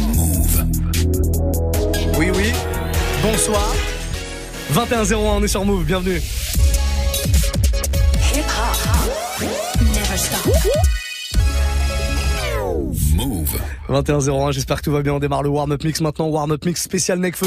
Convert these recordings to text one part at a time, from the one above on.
Move. Oui, oui. Bonsoir. 21-01, on est sur Move, bienvenue. Hip hop. Never stop. Move. 21-01, j'espère que tout va bien. On démarre le warm-up mix maintenant. Warm-up mix spécial Necfeu.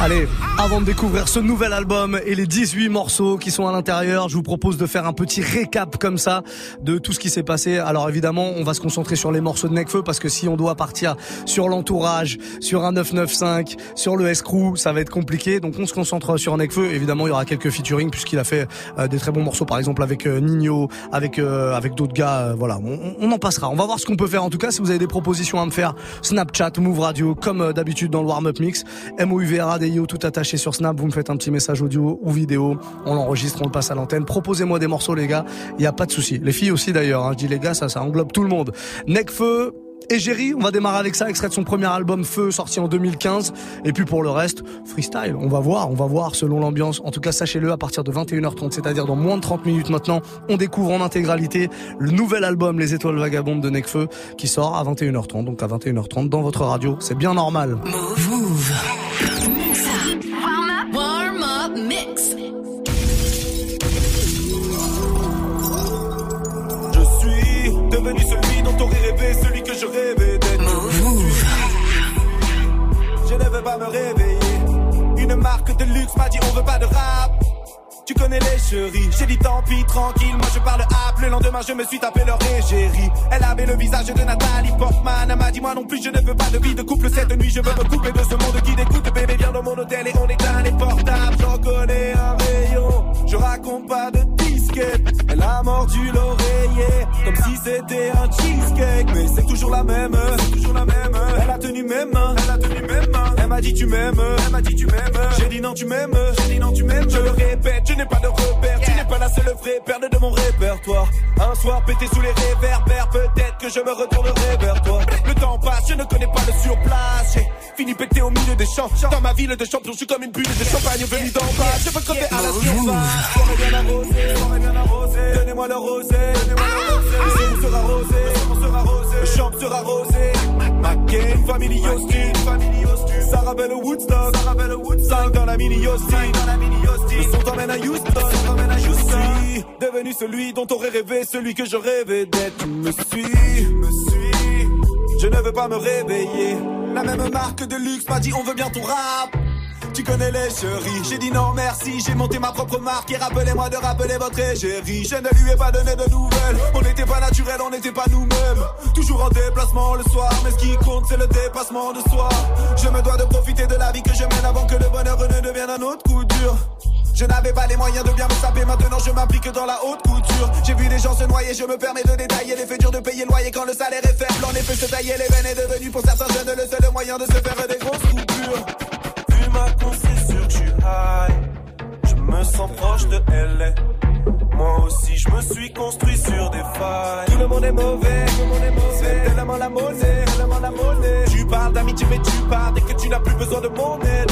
Allez, avant de découvrir ce nouvel album et les 18 morceaux qui sont à l'intérieur, je vous propose de faire un petit récap comme ça de tout ce qui s'est passé. Alors évidemment, on va se concentrer sur les morceaux de Necfeu parce que si on doit partir sur l'entourage, sur un 995, sur le escrew, ça va être compliqué. Donc on se concentre sur Necfeu. Évidemment, il y aura quelques featuring puisqu'il a fait euh, des très bons morceaux, par exemple avec euh, Nino, avec euh, avec d'autres gars. voilà, on, en passera. On va voir ce qu'on peut faire. En tout cas, si vous avez des propositions à me faire, Snapchat, Move Radio, comme d'habitude dans le warm-up mix, Tout attaché sur Snap. Vous me faites un petit message audio ou vidéo. On l'enregistre, on le passe à l'antenne. Proposez-moi des morceaux, les gars. Il y a pas de souci. Les filles aussi d'ailleurs. hein. Je dis les gars, ça, ça englobe tout le monde. Necfeu. Et Jerry, on va démarrer avec ça, extrait de son premier album Feu, sorti en 2015. Et puis pour le reste, freestyle. On va voir, on va voir selon l'ambiance. En tout cas, sachez-le, à partir de 21h30, c'est-à-dire dans moins de 30 minutes maintenant, on découvre en intégralité le nouvel album Les Étoiles Vagabondes de Necfeu, qui sort à 21h30. Donc à 21h30 dans votre radio. C'est bien normal. Warm t'aurais rêvé, celui que je rêvais d'être. Je ne veux pas me réveiller. Une marque de luxe m'a dit on veut pas de rap. Tu connais les chéris, j'ai dit tant pis, tranquille, moi je parle app. Le lendemain, je me suis tapé leur égérie. Elle avait le visage de Nathalie Portman. Elle m'a dit, moi non plus, je ne veux pas de vie de couple. Cette nuit, je veux me couper de ce monde qui dégoûte. Bébé, viens dans mon hôtel et on éteint les portables. J'en connais un rayon, je raconte pas de Elle a mordu l'oreiller, comme si c'était un cheesecake. Mais c'est toujours la même, toujours la même. Elle a tenu mes mains, elle a tenu mes mains. Elle m'a dit, tu m'aimes, elle m'a dit, tu m'aimes. J'ai dit, non, tu m'aimes, j'ai dit, non, tu m'aimes. Je le répète, je n'ai pas de repère. Tu n'es pas la seule vraie perte de mon répertoire. Un soir pété sous les réverbères, peut-être que je me retournerai vers toi. Le temps passe, je ne connais pas le surplace. J'ai fini pété au milieu des champs. Dans ma ville de champion, je suis comme une bulle de champagne venue d'en bas. Je veux crever à la surface. Soirée bien arrosée, soirée bien arrosée. Donnez-moi le rosé, donnez-moi le rosé. Le son sera rosé, le son sera rosé. Le champ sera rosé. McCain, Family Austin, Family Austin. Sarah Belle Woodstock, Sarah Belle Woodstock. dans la mini Austin, dans la mini Austin. Le son t'emmène à Houston, le t'emmène à Houston. Je suis devenu celui dont t'aurais rêvé, celui que je rêvais d'être. Tu me suis, me suis. Je ne veux pas me réveiller. La même marque de luxe m'a dit on veut bien ton rap. Tu connais les chéris, j'ai dit non merci, j'ai monté ma propre marque et rappelez-moi de rappeler votre égérie. Je ne lui ai pas donné de nouvelles, on n'était pas naturel, on n'était pas nous-mêmes. Toujours en déplacement le soir, mais ce qui compte c'est le dépassement de soi. Je me dois de profiter de la vie que je mène avant que le bonheur ne devienne un autre coup dur. Je n'avais pas les moyens de bien me saper, maintenant je m'applique dans la haute couture. J'ai vu des gens se noyer, je me permets de détailler les faits durs de payer le loyer quand le salaire est faible. En effet, se tailler les veines est devenu pour certains jeunes le seul moyen de se faire des grosses coupures. Vu ma con, c'est sûr que je. Je me sens proche de LA. Moi aussi, je me suis construit sur des failles. Tout le monde est mauvais, tout le monde est mauvais. C'est tellement la monnaie, tellement la monnaie. Tu parles d'amitié, mais tu pars dès que tu n'as plus besoin de mon aide.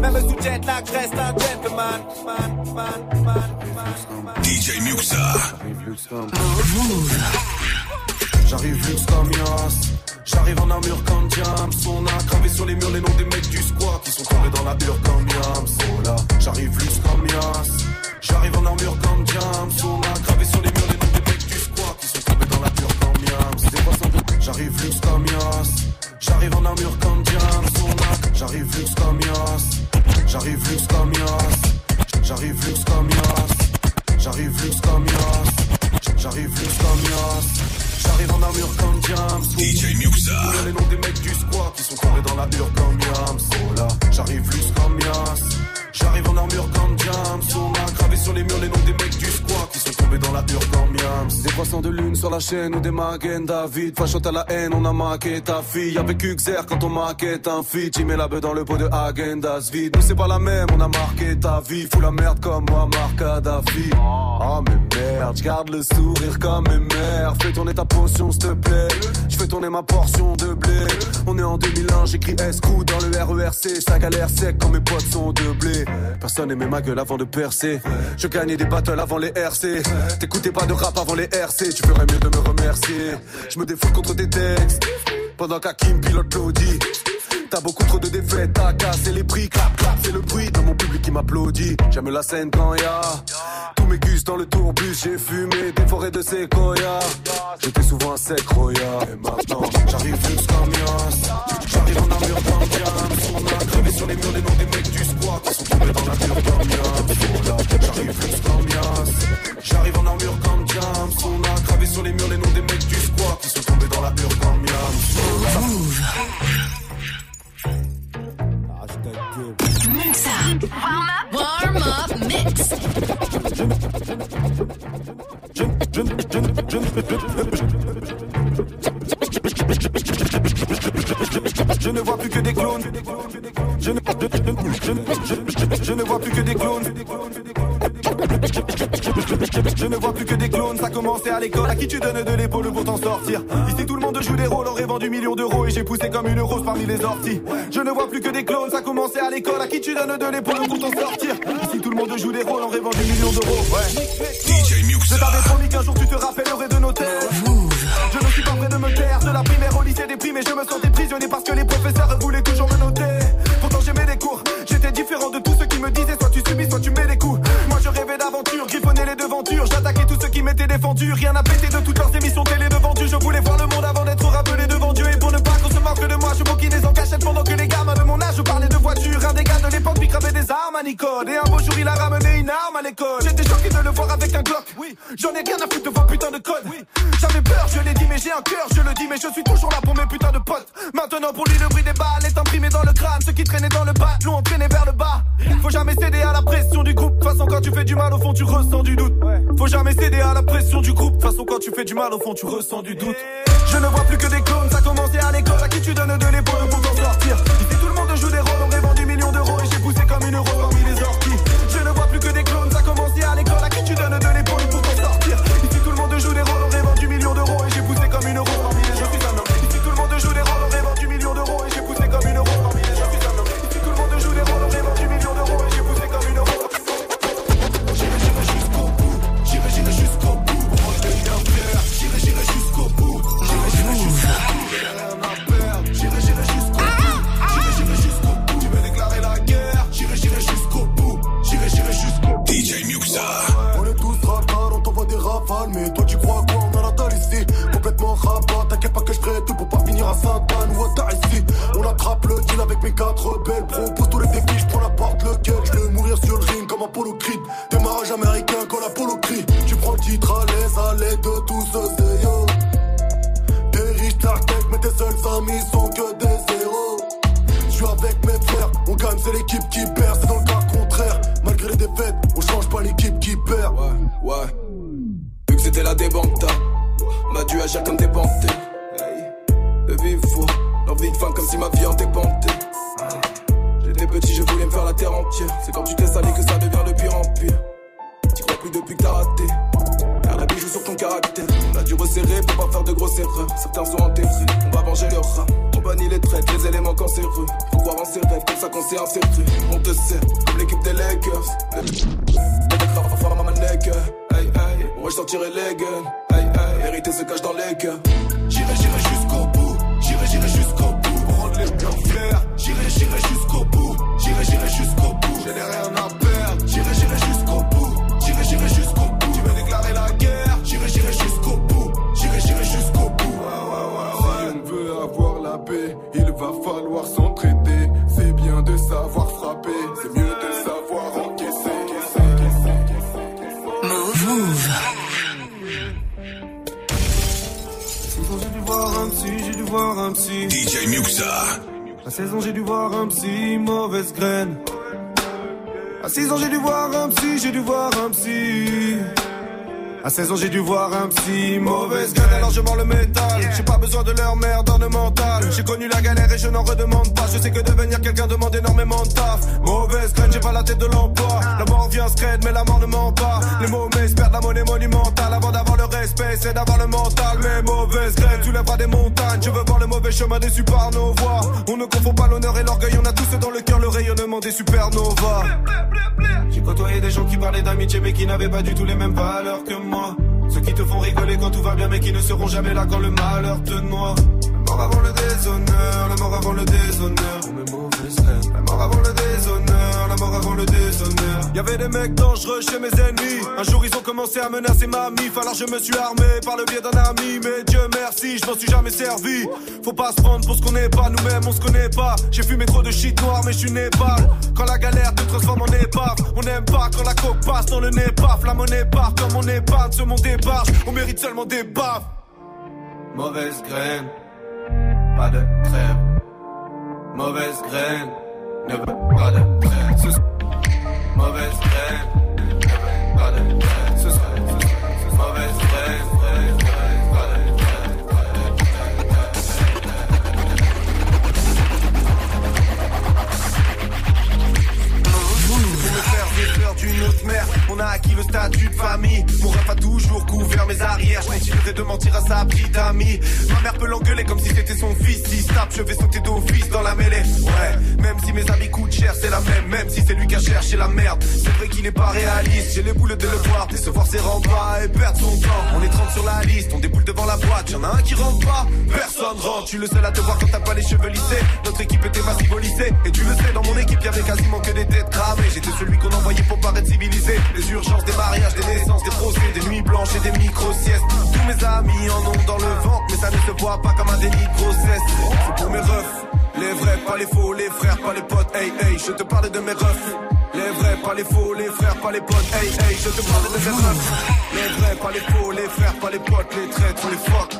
Même sous jet lag reste un gentleman. Man, man, man, man, man. DJ Muxa. J'arrive luxe comme Yas. J'arrive en armure comme Diams. On a gravé sur les murs les noms des mecs du squat qui sont tombés dans la hure comme Yams. Oh là, j'arrive luxe comme Yas. J'arrive en armure comme Diams. On a gravé sur les lune sur la chaîne ou des Maguen David. Fachote à la haine, on a marqué ta fille. Avec Uxer quand on maquette un feat. Tu mets la beuh dans le pot de Agendas vide. Nous c'est pas la même, on a marqué ta vie. Fous la merde comme moi, Marc Kadhafi. Oh mais merde, j'garde le sourire comme mes mères. Fais tourner ta potion, s'il te plaît. Je fais tourner ma portion de blé. On est en 2001, j'écris escroc dans le RERC. Ça galère sec quand mes potes sont de blé. Personne aimait ma gueule avant de percer. Je gagnais des battles avant les RC. T'écoutais pas de rap avant les RC. Tu ferais mieux de me remercier. Je me défoule contre tes textes. Pendant qu'Hakim pilote l'audit. T'as beaucoup trop de défaites, t'as cassé les prix, clap clap, c'est le bruit dans mon public qui m'applaudit. J'aime la scène quand y a tous mes gus dans le tourbus, j'ai fumé des forêts de séquoia. J'étais souvent un sec roya, et maintenant j'arrive juste comme. J'arrive en armure comme Diams. On a crevé sur les murs les noms des mecs du squat qui sont tombés dans la mur comme j'arrive juste comme. J'arrive en armure comme Diams. On a gravé sur les murs les noms des mecs du squat qui sont tombés dans la mur comme Warm up, mix. Je ne vois plus que des clones. Je ne, je ne vois plus que des clones. Je ne vois plus que des clones, ça commençait à l'école. À qui tu donnes de l'épaule pour t'en sortir Ici tout le monde joue des rôles, aurait vendu millions d'euros et j'ai poussé comme une rose parmi les orties. Je ne vois plus que des clones, ça commençait à l'école. À qui tu donnes de l'épaule pour t'en sortir Ici tout le monde joue des rôles, aurait vendu millions d'euros. Ouais. DJ Je t'avais promis qu'un jour tu te rappellerais de nos terres. Je ne suis pas prêt de me taire, de la primaire au lycée déprimé, je me sentais prisonnier parce que les professeurs voulaient toujours me noter. Pourtant j'aimais les cours, j'étais différent de tous ceux qui me disaient soit tu subis, soit tu mets les coups. J'attaquais tous ceux qui m'étaient défendus. Rien à péter de toutes leurs émissions télé devant Dieu. Je voulais voir le monde avant d'être rappelé devant Dieu. Et pour ne pas qu'on se moque de moi, je bouquinais en cachette pendant que les gamins de mon âge parlaient de de l'époque picravait des armes à Nicole. Et un beau jour il a ramené une arme à l'école. J'étais choqué de le voir avec un Glock. Oui, j'en ai rien à foutre de vos putains de codes. Oui, j'avais peur, je l'ai dit, mais j'ai un cœur, je le dis, mais je suis toujours là pour mes putains de potes. Maintenant pour lui le bruit des balles est imprimé dans le crâne. Ceux qui traînaient dans le bas l'ont entraîné vers le bas. Faut jamais céder à la pression du groupe. De toute façon quand tu fais du mal au fond tu ressens du doute. Faut jamais céder à la pression du groupe. De toute façon quand tu fais du mal au fond tu ressens du doute. Je ne vois plus que des clones, ça commençait à l'école. À qui tu donnes de l'épaule quatre belles propos s'est inséré. On te sert, comme l'équipe des Lakers. Moi je sortirai les guns. Aïe aïe, vérité se cache dans les cœurs. 16 ans, j'ai dû voir un psy, mauvaise graine. À 6 ans, j'ai dû voir un psy, j'ai dû voir un psy. À 16 ans, j'ai dû voir un psy, mauvaise graine, alors je mords le métal. J'ai pas besoin de leur merde ornementale. J'ai connu la galère et je n'en redemande pas. Je sais que devenir quelqu'un demande énormément de taf. Mauvaise graine, j'ai pas la tête de l'emploi. La mort vient scred, mais la mort ne ment pas. Les mots m'espèrent, la monnaie monumentale. Avant d'avoir le respect, c'est d'avoir le mental. Mais mauvaise graine, tu lèveras des montagnes. Je veux voir chemin déçu par nos voix On ne confond pas l'honneur et l'orgueil On a tous dans le cœur le rayonnement des supernovas J'ai côtoyé des gens qui parlaient d'amitié mais qui n'avaient pas du tout les mêmes valeurs que moi ceux qui te font rigoler quand tout va bien mais qui ne seront jamais là quand le malheur te noie. La mort avant le déshonneur, la mort avant le déshonneur. La mort avant le déshonneur, la mort avant le déshonneur. Y'avait des mecs dangereux chez mes ennemis. Un jour ils ont commencé à menacer ma mif. Alors je me suis armé par le biais d'un ami. Mais Dieu merci, je m'en suis jamais servi. Faut pas se prendre pour ce qu'on n'est pas. Nous-mêmes on se connaît pas. J'ai fumé trop de shit noir mais je suis Népal. Quand la galère te transforme en épave. On n'aime pas quand la coque passe dans le nez. La monnaie part comme on épargne sur mon débarche. On mérite seulement des baffes. Mauvaise graine, pas de trêve. Mauvaise graine, ne veut pas de trêve. Ce- Mauvaise graine, ne veut pas de trêve. Ce Mauvaise graine, graine, graine, d'une autre mère, on a acquis le statut de famille. Mon rêve a toujours couvert mes arrières. Je continuerai de mentir à sa petite amie. Ma mère peut l'engueuler comme si c'était son fils. Si tape, je vais sauter d'office dans la mêlée. Ouais, même si mes amis coûtent cher, c'est la même. Même si c'est lui qui a cherché la merde. C'est vrai qu'il n'est pas réaliste. J'ai les boules de le voir, décevoir ses remparts et perdre son temps. On est 30 sur la liste, on déboule devant la boîte. Y'en a un qui rentre pas, personne rentre. Tu le seul à te voir quand t'as pas les cheveux lissés. Notre équipe était massive au lycée. Et tu le sais, dans mon équipe, y'avait quasiment que des têtes cramées. J'étais celui qu'on envoyait pour paraître civilisé. Les urgences, des mariages, des naissances, des procès, des nuits blanches et des micro-siestes. Tous mes amis en ont dans le ventre, mais ça ne se voit pas comme un déni de grossesse. C'est pour mes refs. Les vrais, pas les faux, les frères, pas les potes, hey hey, je te parle de mes refs. Les vrais, pas les faux, les frères, pas les potes, hey hey, je te parle de mes refs. Les vrais, pas les faux, les frères, pas les potes, les traîtres, les fuck.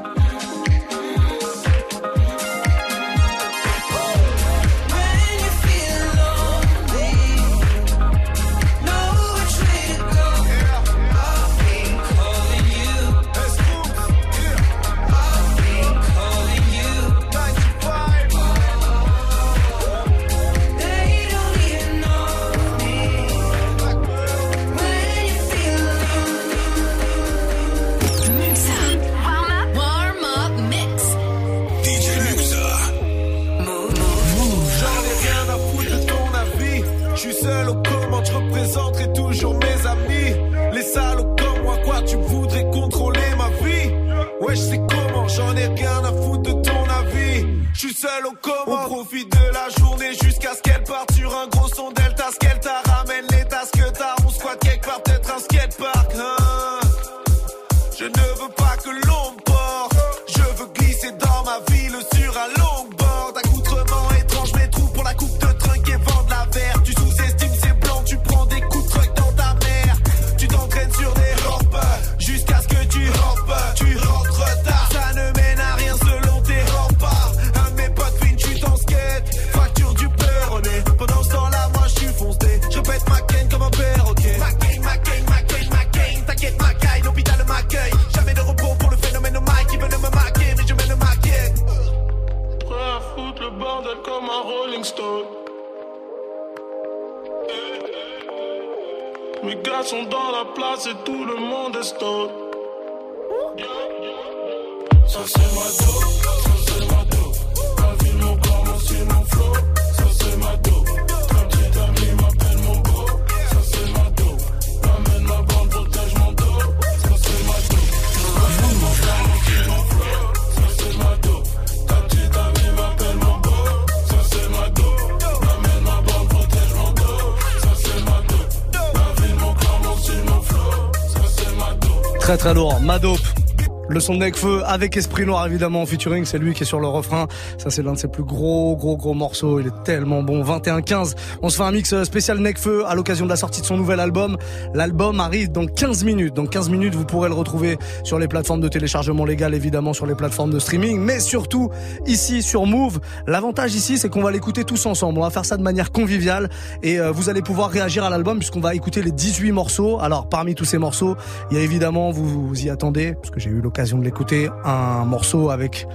Sont dans la place et tout le monde est stone. Ça c'est ma dope, Très très lourd, Madope. Le son de Necfeu avec Esprit Noir évidemment en featuring, c'est lui qui est sur le refrain. Ça c'est l'un de ses plus gros gros gros morceaux, il est tellement bon. 21-15, on se fait un mix euh, spécial Necfeu à l'occasion de la sortie de son nouvel album. L'album arrive dans 15 minutes. Dans 15 minutes, vous pourrez le retrouver sur les plateformes de téléchargement légal évidemment, sur les plateformes de streaming, mais surtout ici sur Move. L'avantage ici c'est qu'on va l'écouter tous ensemble. On va faire ça de manière conviviale et euh, vous allez pouvoir réagir à l'album puisqu'on va écouter les 18 morceaux. Alors parmi tous ces morceaux, il y a évidemment, vous, vous y attendez, parce que j'ai eu l'occasion de l'écouter, un morceau avec...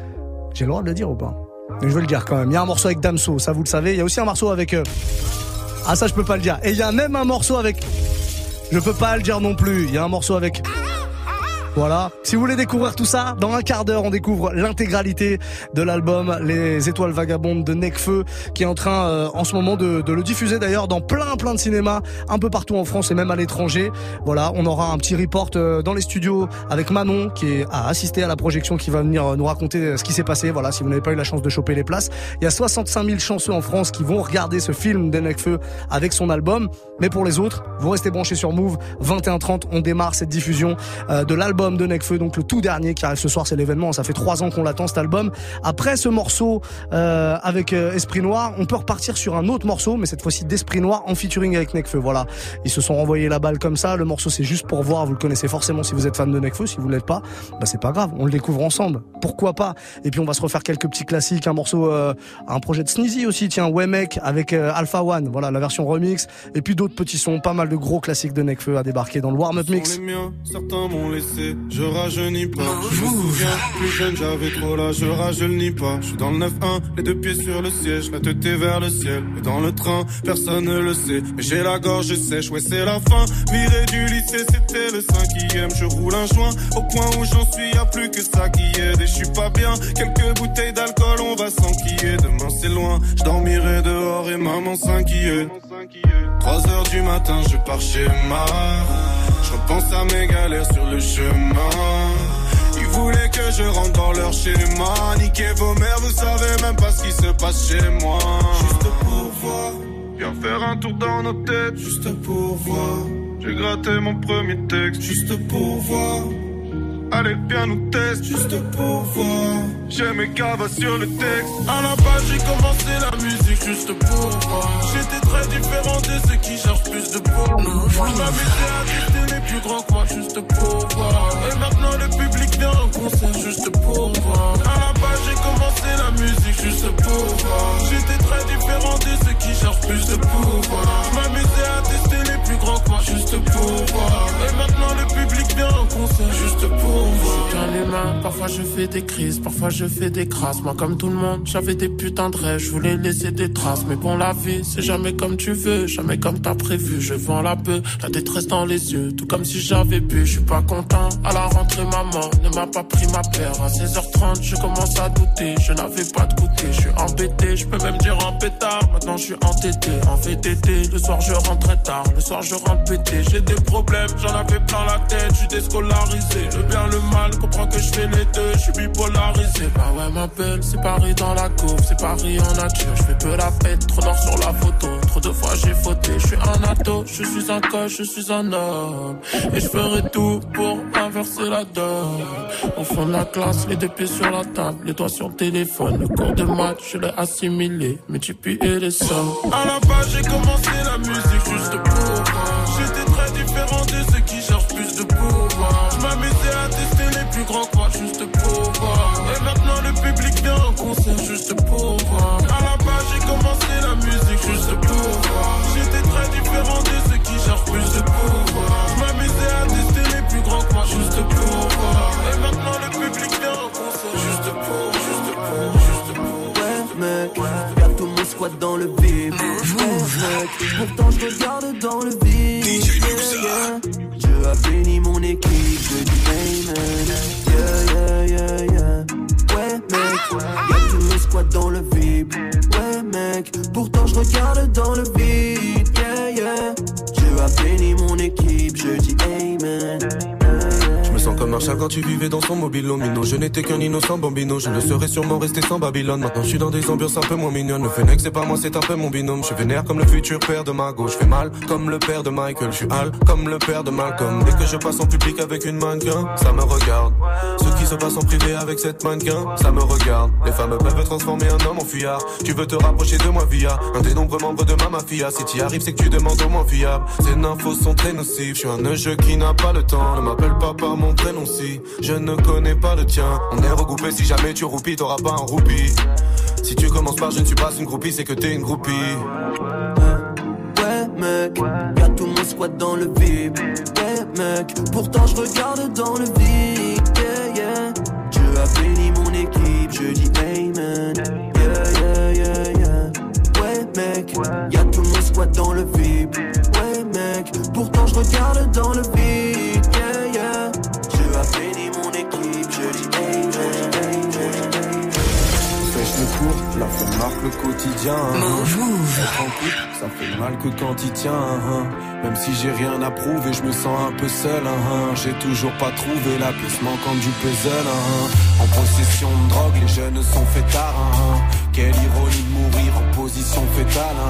J'ai le droit de le dire ou pas? Mais je vais le dire quand même. Il y a un morceau avec Damso, ça vous le savez. Il y a aussi un morceau avec... euh, Ah ça je peux pas le dire. Et il y a même un morceau avec... Je peux pas le dire non plus. Il y a un morceau avec... Voilà. Si vous voulez découvrir tout ça, dans un quart d'heure, on découvre l'intégralité de l'album Les Étoiles Vagabondes de Necfeu, qui est en train, euh, en ce moment, de, le diffuser d'ailleurs dans plein, plein de cinémas, un peu partout en France et même à l'étranger. Voilà. On aura un petit report euh, dans les studios avec Manon, qui a assisté à la projection, qui va venir euh, nous raconter ce qui s'est passé. Voilà. Si vous n'avez pas eu la chance de choper les places. Il y a 65 000 chanceux en France qui vont regarder ce film de Necfeu avec son album. Mais pour les autres, vous restez branchés sur Move. 21h30, on démarre cette diffusion de l'album de Necfeu, donc le tout dernier qui arrive ce soir, c'est l'événement. Ça fait trois ans qu'on l'attend cet album. Après ce morceau euh, avec euh, Esprit Noir, on peut repartir sur un autre morceau, mais cette fois-ci d'Esprit Noir en featuring avec Necfeu. Voilà, ils se sont renvoyés la balle comme ça. Le morceau c'est juste pour voir. Vous le connaissez forcément si vous êtes fan de Necfeu. Si vous l'êtes pas, bah c'est pas grave. On le découvre ensemble. Pourquoi pas? Et puis on va se refaire quelques petits classiques. Un morceau, euh, un projet de Sneezy aussi. Tiens, ouais mec avec euh, Alpha One. Voilà la version remix. Et puis d'autres petits sons. Pas mal de gros classiques de Necfeu à débarquer dans le warm up mix. Sont les miens, certains m'ont laissé, je rajeunis pas. Je me souviens, plus jeune j'avais trop l'âge, je rajeunis pas. Je suis dans le 9-1, les deux pieds sur le siège, la tête est vers le ciel. Et dans le train, personne ne le sait, mais j'ai la gorge sèche, ouais c'est la fin. Viré du lycée, c'était le cinquième. Je roule un joint, au point où j'en suis, y a plus que ça qui aide. Et je suis pas bien, quelques bouteilles d'alcool, on va s'enquiller. Demain c'est loin, je dormirai dehors et maman s'inquiète. 3 heures du matin, je pars chez ma. Je repense à mes galères sur le chemin. Ils voulaient que je rentre dans leur schéma. Niquez vos mères, vous savez même pas ce qui se passe chez moi. Juste pour voir. Viens faire un tour dans nos têtes. Juste pour voir. J'ai gratté mon premier texte. Juste pour voir. Allez, viens nous test. Juste pour voir. J'ai mes cavas sur le texte. À la base, j'ai commencé la musique juste pour voir. J'étais très différent de ceux qui cherchent plus de pour. Je m'amusais à tester les plus grands que moi juste pour voir. Et maintenant, le public vient en concert juste pour voir. À la base, j'ai commencé la musique juste pour voir. J'étais très différent de ceux qui cherchent plus de pouvoir. Parfois je fais des crises, parfois je fais des crasses. Moi, comme tout le monde, j'avais des putains de rêves, je voulais laisser des traces. Mais bon, la vie, c'est jamais comme tu veux, jamais comme t'as prévu. Je vends la peu, la détresse dans les yeux, tout comme si j'avais bu. Je suis pas content. À la rentrée, maman ne m'a pas pris ma paire. À 16h30, je commence à douter, je n'avais pas de goûter. Je suis embêté, je peux même dire un pétard. Maintenant, je suis entêté, en VTT. Le soir, je rentre très tard, le soir, je rentre pété. J'ai des problèmes, j'en avais plein la tête, je suis déscolarisé. Le bien, le mal, comprends que je fais je suis bipolarisé. Bah ouais, ma c'est Paris dans la cour, c'est Paris en nature. Je fais peu la fête, trop noir sur la photo. Trop de fois j'ai fauté, je suis un ado, je suis un coche, je suis un homme. Et je ferai tout pour inverser la donne. Au fond de la classe, les deux pieds sur la table, les doigts sur le téléphone. Le cours de maths, je l'ai assimilé, multiplié les sommes. À la base, j'ai commencé la musique juste pour. J'étais très différent de ceux qui cherchent plus de pouvoir. Je m'amusais à plus grands quoi, juste pour voir. Et maintenant, le public vient en concert juste pour voir. À la base, j'ai commencé la musique juste pour voir. J'étais très différent de ceux qui cherchent plus de pouvoir. Je m'amusais à tester les plus grands quoi, juste pour voir. Et maintenant, le public vient en concert juste pour, juste pour, juste pour. Ouais, mec, y'a tout mon squat dans le vide. Ouais, mec, pourtant je regarde dans le vide. Yeah, yeah. A béni mon équipe, je dis amen. Yeah, yeah, yeah, yeah. Ouais, mec, y'a tout mon squat dans le vide. Ouais, mec, pourtant je regarde dans le vide. Sens comme Marshall quand tu vivais dans son mobile mino. Je n'étais qu'un innocent bambino. Je ne serais sûrement resté sans Babylone. Maintenant je suis dans des ambiances un peu moins mignonnes. Le Fennec c'est pas moi, c'est un peu mon binôme. Je vénère comme le futur père de Margot. Je fais mal comme le père de Michael. Je suis hal comme le père de Malcolm. Dès que je passe en public avec une mannequin, ça me regarde. Ce qui se passe en privé avec cette mannequin, ça me regarde. Les femmes peuvent transformer un homme en fuyard. Tu veux te rapprocher de moi via un des nombreux membres de ma mafia. Si t'y arrives, c'est que tu demandes au moins fiable. Ces infos sont très nocives. Je suis un jeu qui n'a pas le temps. Ne m'appelle pas par mon prénom si je ne connais pas le tien. On est regroupé si jamais tu roupis, t'auras pas un roupie. Si tu commences par je ne suis pas une groupie, c'est que t'es une groupie. Ouais, mec, y'a tout mon squat dans le vide. Ouais, mec, pourtant je regarde dans le vide. Yeah, yeah. Béni mon équipe, je dis amen. Yeah, yeah, yeah, yeah. Ouais, mec, y'a tout mon squat dans le vide. Ouais, mec, pourtant je regarde dans le vide. Le quotidien. Move, move. Ça fait mal que quand il tient. hein. Même si j'ai rien à prouver, je me sens un peu seul. hein. J'ai toujours pas trouvé la pièce manquante du puzzle. hein. En possession de drogue, les jeunes sont fêtards. Quelle ironie de mourir en position fétale.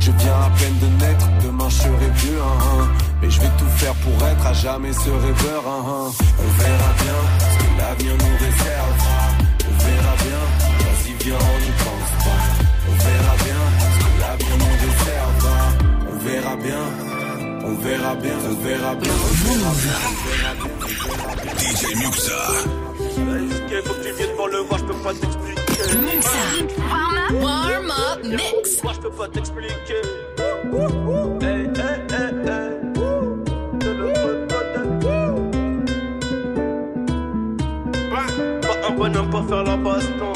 Je viens à peine de naître, demain je serai vieux. Mais je vais tout faire pour être à jamais ce rêveur. On verra bien ce que l'avenir nous réserve. On verra bien, vas-y viens bien, on verra bien, on verra bien, on verra bien, on verra bien. DJ Muxa. Faut que tu viennes pour le voir, je peux pas t'expliquer. Warm up. Warm up mix. Moi, je peux pas t'expliquer. Hey, hey, hey, hey. De l'autre côté. Pas un bonhomme pour faire la baston.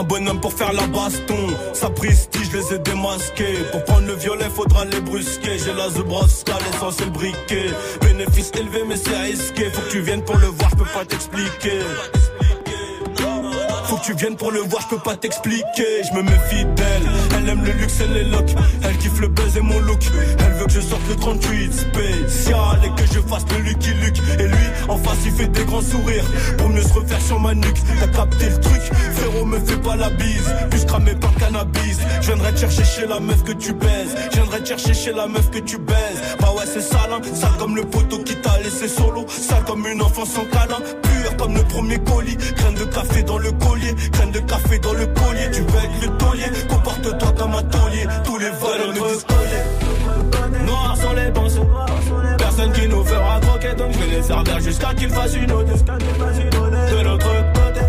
Un bonhomme pour faire la baston. Sapristi, je les ai démasqués. Pour prendre le violet, faudra les brusquer. J'ai la Zubrosca, l'essence et le briquet. Bénéfice élevé, mais c'est risqué. Faut que tu viennes pour le voir, je peux pas t'expliquer. Faut que tu viennes pour le voir, je peux pas t'expliquer. Je me méfie d'elle. Elle aime le luxe et les locks. Elle kiffe le buzz et mon look. Elle veut que je sorte le 38 spécial et que je fasse le Lucky Luke. Et lui, en face, il fait des grands sourires pour mieux se refaire sur ma nuque. T'as capté le truc, frérot, me fais pas la bise. Plus cramé par cannabis. Je viendrai te chercher chez la meuf que tu baises. Chercher chez la meuf que tu baises. Bah ouais, c'est sale, hein. Sale comme le poteau qui t'a laissé solo. Sale comme une enfant sans câlin. Pur comme le premier colis. Graine de café dans le collier. Graine de café dans le collier. Tu veux être le taulier. Comporte-toi comme un taulier. Tous les voleurs me disent. Noirs sont les pensées. Personne qui nous fera croquer. Donc je vais les servir jusqu'à qu'ils fassent une ode. De l'autre côté.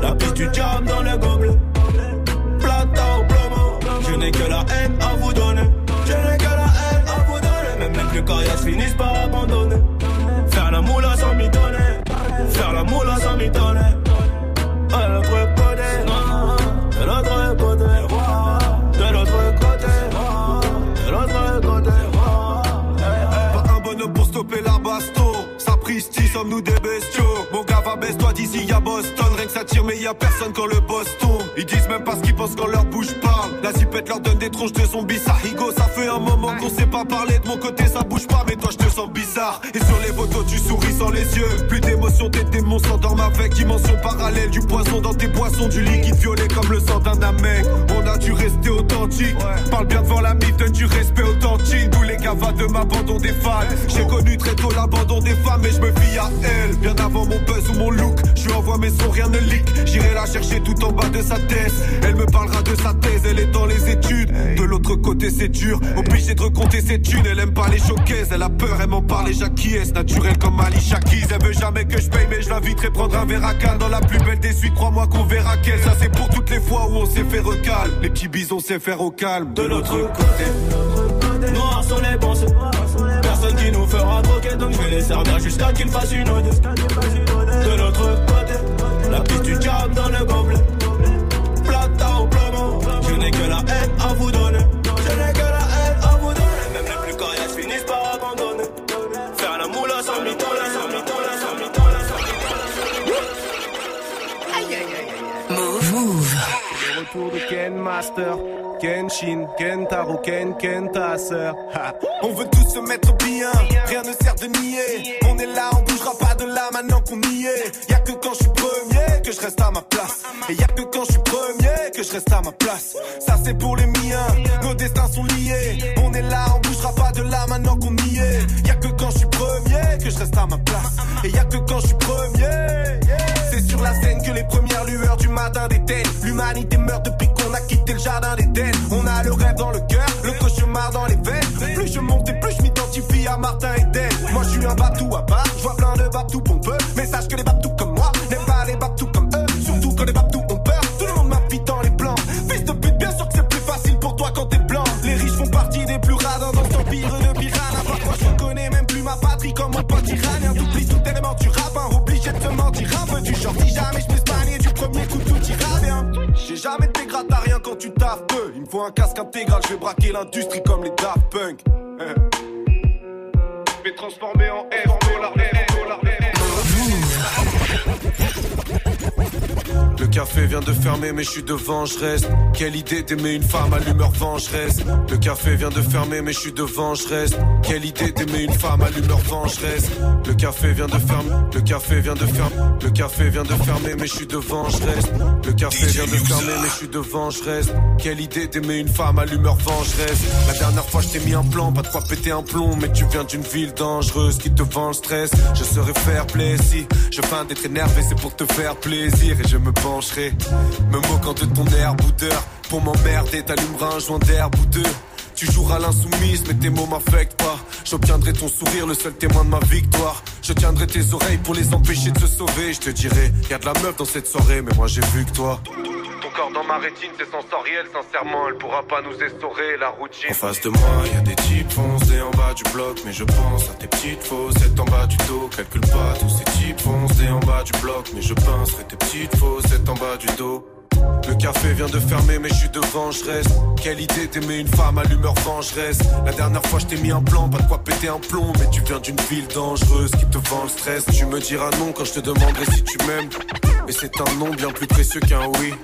La piste du diable dans le gobelet. Plata au plomo. Je n'ai que la haine à vous donner. Plus coriaces finissent par abandonner. Faire la moula sans m'y donner. Faire la moula sans m'y donner. De l'autre. De l'autre côté. De l'autre côté. De l'autre côté. Un bonhomme pour stopper la baston. Sapristi, sommes-nous des bestiaux? Mon gars va baisse-toi d'ici, y'a Boston. Rien que ça tire, mais y a personne quand le boss tombe. Ils disent même pas ce qu'ils pensent quand leur bouche parle. La zipette leur donne des tronches de zombies. Ça rigole, ça fait un moment qu'on sait pas parler. De mon côté, ça bouge pas, mais toi je te sens bizarre. Et sur les photos, tu souris sans les yeux. Plus d'émotion, tes démons s'endorment avec dimension parallèle. Du poison dans tes boissons, du liquide violet comme le sang d'un amec. On a dû rester authentique. Parle bien devant la donne du respect authentique. Tous les gars va de m'abandon des fans. J'ai connu très tôt l'abandon des femmes, mais je me fie à elle. Bien avant mon buzz ou mon look, je lui envoie mes sons, rien ne leak. J'irai la chercher tout en bas de sa thèse. Elle me parlera de sa thèse, elle est dans les études. De l'autre côté, c'est dur. Obligé de recompter ses thunes. Elle aime pas les showcases, elle a peur, elle m'en parle et j'acquiesce. Naturel comme Ali Shakiz. Elle veut jamais que je paye, mais je l'inviterai prendre un verre à. Dans la plus belle des suites, crois-moi qu'on verra qu'elle. Ça, c'est pour toutes les fois où on s'est fait recal. Les petits bisons, sait faire au calme. De l'autre côté. Noirs sont les pensées. Personne qui nous fera croquer, donc je vais les servir jusqu'à qu'ils fassent une ode. Kenshin, Kentaro. On veut tous se mettre bien, rien ne sert de nier. On est là, on bougera pas de là maintenant qu'on y est. Y'a que quand je suis premier que je reste à ma place. Et y'a que quand je suis premier que je reste à ma place. Ça c'est pour les miens, nos destins sont liés. On est là, on bougera pas de là maintenant qu'on y est. Y'a que quand je suis premier que je reste à ma place. Et y'a que quand je suis premier. Sur la scène que les premières lueurs du matin déteignent. L'humanité meurt depuis qu'on a quitté le jardin d'Éden. On a le rêve dans le cœur, le cauchemar dans les veines. Vient de fermer, mais je suis devant, je reste. Quelle idée d'aimer une femme à l'humeur vengeresse. Le café vient de fermer, mais je suis devant, je reste. Quelle idée d'aimer une femme à l'humeur vengeresse. Le café vient de fermer, le café vient de fermer, le café vient de fermer, mais je suis devant, je reste. Le café vient de fermer, mais je suis devant, je reste. Quelle idée d'aimer une femme à l'humeur vengeresse. La dernière fois, je t'ai mis un plan, pas de quoi péter un plomb, mais tu viens d'une ville dangereuse qui te vend le stress. Je serai fair play si je feins d'être énervé, c'est pour te faire plaisir et je me pencherai. Me moquant de ton air boudeur, pour m'emmerder, t'allumeras un joint d'herbe ou deux. Tu joueras l'insoumise, mais tes mots m'affectent pas. J'obtiendrai ton sourire, le seul témoin de ma victoire. Je tiendrai tes oreilles pour les empêcher de se sauver. Je te dirai, y a de la meuf dans cette soirée, mais moi j'ai vu que toi. Ton corps dans ma rétine, c'est sensoriel, sincèrement, elle pourra pas nous essorer la routine. En face de moi, y a des types foncés en bas du bloc, mais je pense à tes petites faussettes en bas du dos. Calcule pas tous ces types foncés en bas du bloc, mais je penserai tes petites faussettes en bas du dos. Le café vient de fermer, mais je suis devant, je reste. Quelle idée d'aimer une femme à l'humeur vengeresse. La dernière fois, je t'ai mis un plan, pas de quoi péter un plomb. Mais tu viens d'une ville dangereuse qui te vend le stress. Tu me diras non quand je te demanderai si tu m'aimes. Mais c'est un non bien plus précieux qu'un oui.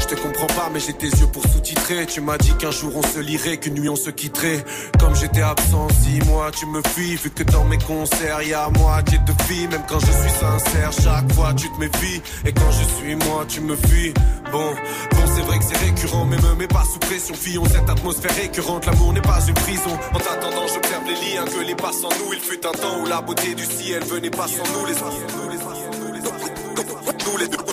Je te comprends pas, mais j'ai tes yeux pour sous-titrer. Tu m'as dit qu'un jour on se lirait, qu'une nuit on se quitterait. Comme j'étais absent six mois, tu me fuis. Vu que dans mes concerts, y a moitié de filles. Même quand je suis sincère, chaque fois tu te méfies. Et quand je suis moi, tu me fuis. Bon, bon, c'est vrai que c'est récurrent, mais me mets pas sous pression. Fillons cette atmosphère récurrente, l'amour n'est pas une prison. En t'attendant, j'observe les liens que les pas sans nous. Il fut un temps où la beauté du ciel venait pas sans nous. Les nous les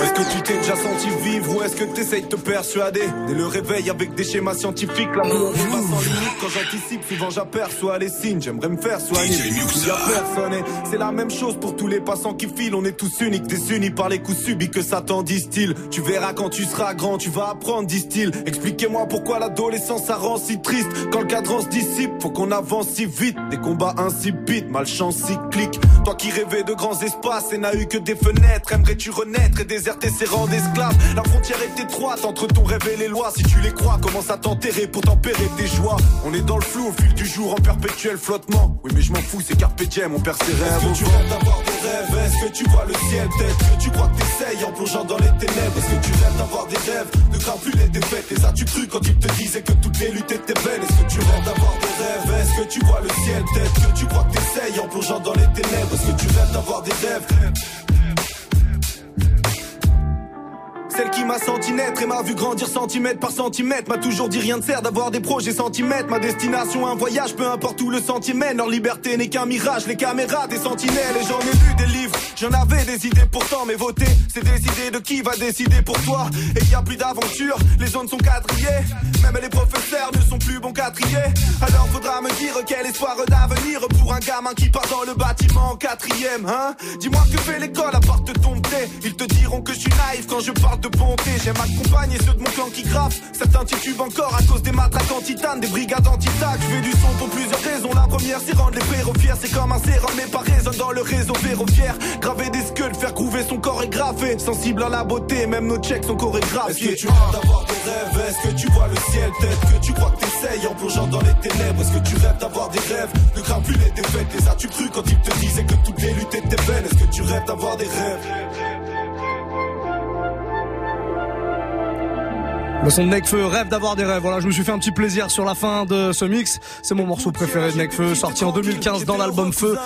Est-ce que tu t'es déjà senti vivre ou est-ce que t'essayes de te persuader? Dès le réveil avec des schémas scientifiques, l'amour n'est pas sans limite. Quand j'anticipe, souvent j'aperçois les signes. J'aimerais me faire soigner. Il y a personne et c'est la même chose pour tous les passants qui filent. On est tous uniques, désunis par les coups subis que Satan distille. Tu verras quand tu seras grand, tu vas apprendre, disent-ils. Expliquez-moi pourquoi l'adolescence ça rend si triste. Quand le cadran se dissipe, faut qu'on avance si vite. Des combats insipides, malchance cyclique. Toi qui rêvais de grands espaces et n'as eu que des fenêtres, aimerais-tu renaître et déserter ces rangs d'esclaves La frontière est étroite entre ton rêve et les lois. Si tu les crois, commence à t'enterrer pour tempérer tes joies? On est dans le flou au fil du jour en perpétuel flottement. Oui, mais je m'en fous, c'est carpe diem, on perd ses rêves. Est-ce que tu rêves d'avoir des rêves? Est-ce que tu vois le ciel? Peut-être que tu crois que t'essayes en plongeant dans les ténèbres. Est-ce que tu rêves d'avoir des rêves? Ne crains plus les défaites. Les as-tu cru quand ils te disaient que toutes les luttes étaient belles Est-ce que tu rêves d'avoir des rêves? Est-ce que tu vois le ciel? Peut-être que tu crois que t'essayes en plongeant dans les ténèbres. Est-ce que tu rêves d'avoir des rêves? Celle qui m'a senti naître et m'a vu grandir centimètre par centimètre M'a toujours dit rien ne sert d'avoir des projets centimètres. Ma destination un voyage, peu importe où le sentier mène Leur liberté n'est qu'un mirage, les caméras des sentinelles. Et j'en ai lu des livres, j'en avais des idées pourtant. Mais voter, c'est décider de qui va décider pour toi. Et y a plus d'aventure, les zones sont quadrillées. Même les professeurs ne sont plus bons trier Alors faudra me dire quel espoir d'avenir Pour un gamin qui part dans le bâtiment en quatrième hein. Dis-moi que fait l'école à part te dompter Ils te diront que je suis naïf quand je parle de bonté. J'aime accompagner ceux de mon clan qui graffent. Certains titubent encore à cause des matraques en titane, des brigades anti-tac. Je fais du son pour plusieurs raisons. La première, c'est rendre les frères fiers. C'est comme un sérum, mais pas résonne dans le réseau ferroviaire. Graver des skulls, faire couver son corps est graffé. Sensible à la beauté, même nos checks sont chorégraphiés. Est-ce que tu rêves d'avoir des rêves? Est-ce que tu vois le ciel? Peut-être que tu crois que t'essayes en plongeant dans les ténèbres. Est-ce que tu rêves d'avoir des rêves? Ne crains plus les défaites. Les as-tu cru quand ils te disaient que toutes les luttes étaient belles Est-ce que tu rêves d'avoir des rêves? Le son de Necfeu, rêve d'avoir des rêves. Voilà, je me suis fait un petit plaisir sur la fin de ce mix. C'est mon morceau préféré de Necfeu, sorti en 2015 dans l'album Feu.